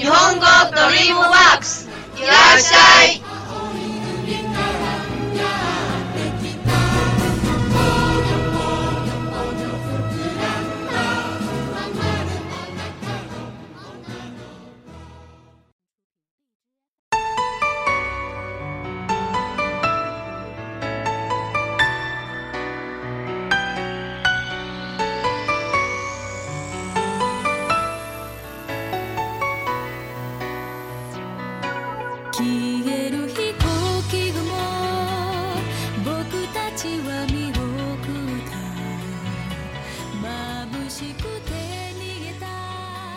日本語ドリームワークスいらっしゃい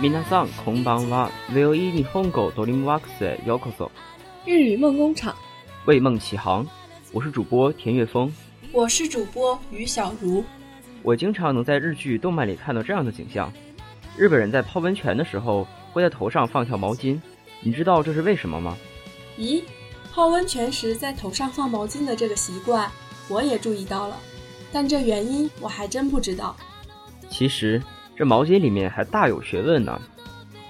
VOE 日语梦工厂，为梦起航。我是主播田园峰。我是主播于小茹。我经常能在日剧、动漫里看到这样的景象：日本人在泡温泉的时候会在头上放条毛巾。你知道这是为什么吗？咦，泡温泉时在头上放毛巾的这个习惯，我也注意到了，但这原因我还真不知道。其实。这毛巾里面还大有学问呢。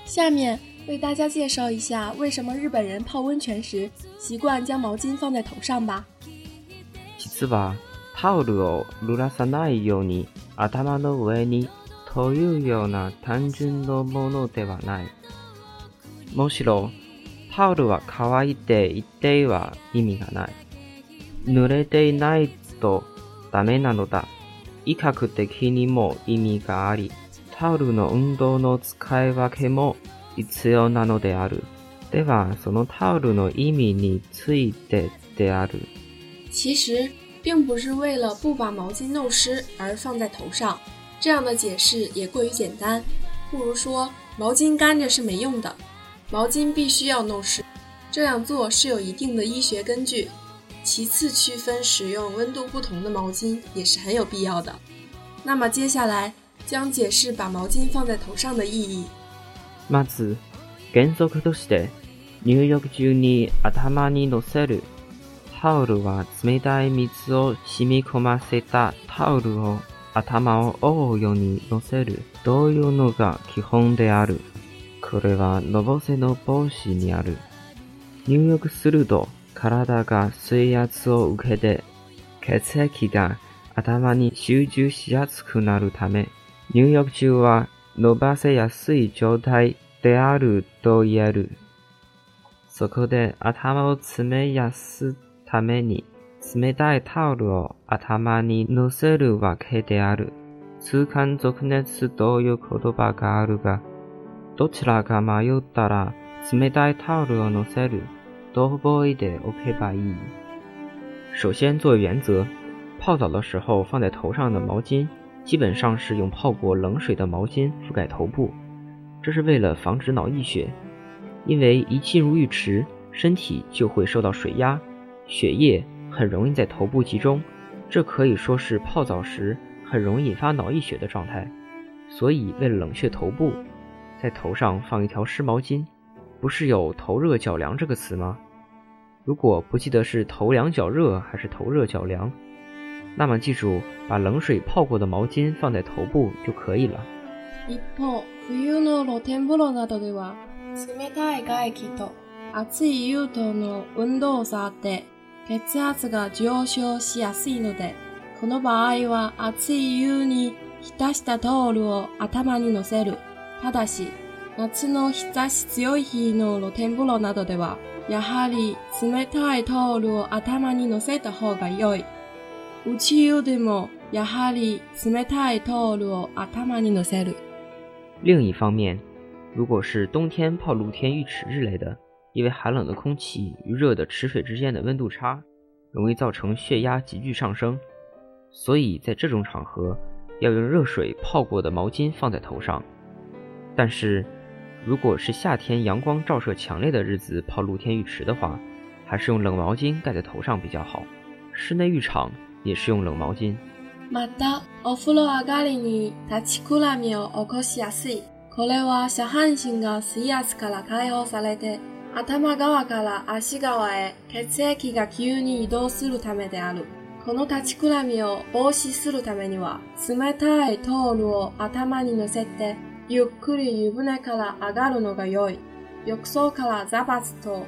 下面为大家介绍一下为什么日本人泡温泉时习惯将毛巾放在头上吧。実はタオルを濡らさないように頭の上にというような単純のものではない。むしろタオルは乾いていては意味がない。濡れていないとダメなのだ。医学的にも意味があり、タオルの運動の使い分けも必要なのである。では、そのタオルの意味についてである。其实并不是为了不把毛巾弄湿而放在头上，这样的解释也过于简单。不如说，毛巾干着是没用的，毛巾必须要弄湿。这样做是有一定的医学根据。其次，区分使用温度不同的毛巾也是很有必要的。那么接下来。将解释把毛巾放在頭上的意義。まず、原則として、入浴中に頭に乗せる。タオルは冷たい水を染み込ませたタオルを頭を覆うように乗せるというのが基本である。これはのぼせの防止にある。入浴すると体が水圧を受けて血液が頭に集中しやすくなるため入浴中は伸ばせやすい状態であると言える。そこで頭を詰めやすために冷たいタオルを頭に乗せるわけである。痛感続熱という言葉があるが、どちらか迷ったら冷たいタオルを乗せると覚えておけばいい。首先做原则，泡澡的时候放在头上的毛巾基本上是用泡过冷水的毛巾覆盖头部，这是为了防止脑溢血。因为一进入浴池，身体就会受到水压，血液很容易在头部集中，这可以说是泡澡时很容易引发脑溢血的状态。所以为了冷却头部，在头上放一条湿毛巾。不是有“头热脚凉”这个词吗？如果不记得是头凉脚热还是头热脚凉？那么记住，把冷水泡过的毛巾放在头部就可以了。一方、冬の露天風呂などでは、冷たい外気と熱い湯との運動差でって、血圧が上昇しやすいので、この場合は熱い湯に浸したタオルを頭に乗せる。ただし、夏の日差し強い日の露天風呂などでは、やはり冷たいタオルを頭に乗せた方が良い。另一方面，如果是冬天泡露天浴池之类的，因为寒冷的空气与热的池水之间的温度差，容易造成血压急剧上升，所以在这种场合要用热水泡过的毛巾放在头上。但是，如果是夏天阳光照射强烈的日子泡露天浴池的话，还是用冷毛巾盖在头上比较好。室内浴场。也是用冷毛巾。また、お風呂上がりに立ちくらみを起こしやすい。これは下半身が水圧から解放されて、頭側から足側へ血液が急に移動するためである。この立ちくらみを防止するためには、冷たいタオルを頭に乗せて、ゆっくり湯船から上がるのが良い。浴槽からザバスと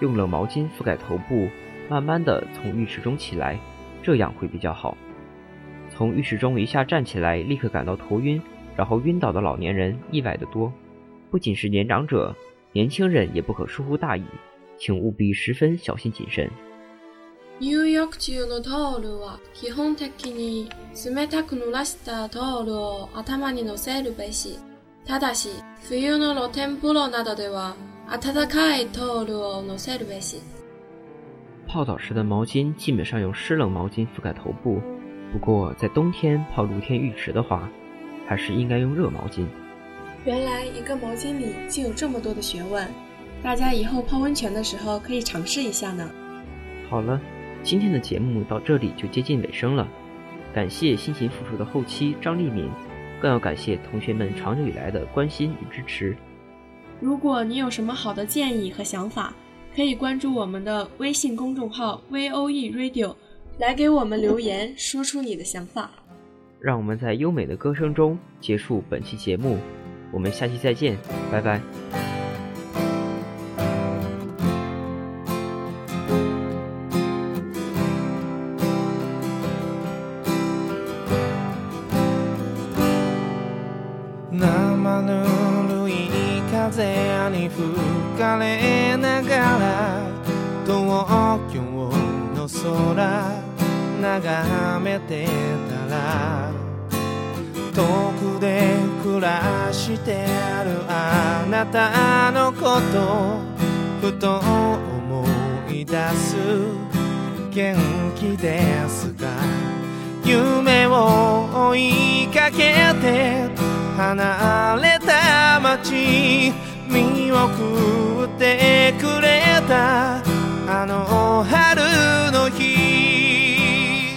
用冷毛巾覆盖头部，慢慢的从浴室中起来，这样会比较好。从浴室中一下站起来，立刻感到头晕，然后晕倒的老年人意外的多。不仅是年长者，年轻人也不可疏忽大意，请务必十分小心谨慎。泡澡时的毛巾基本上用湿冷毛巾覆盖头部，不过在冬天泡露天浴池的话，还是应该用热毛巾。原来一个毛巾里竟有这么多的学问，大家以后泡温泉的时候可以尝试一下呢。好了，今天的节目到这里就接近尾声了，感谢辛勤付出的后期张立敏，更要感谢同学们长久以来的关心与支持。如果你有什么好的建议和想法，可以关注我们的微信公众号 V O E Radio，来给我们留言，说出你的想法。让我们在优美的歌声中结束本期节目，我们下期再见，拜拜。那么呢？風に吹かれながら東京の空眺めてたら遠くで暮らしてるあなたのことふと思い出す元気ですか夢を追いかけて離れた街見送ってくれたあの春の日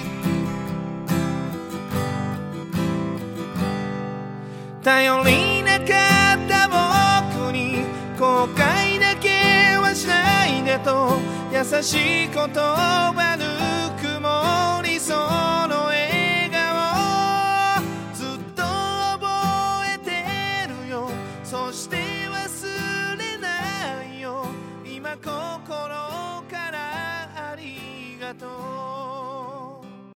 頼りなかった僕に後悔だけはしないでと優しい言葉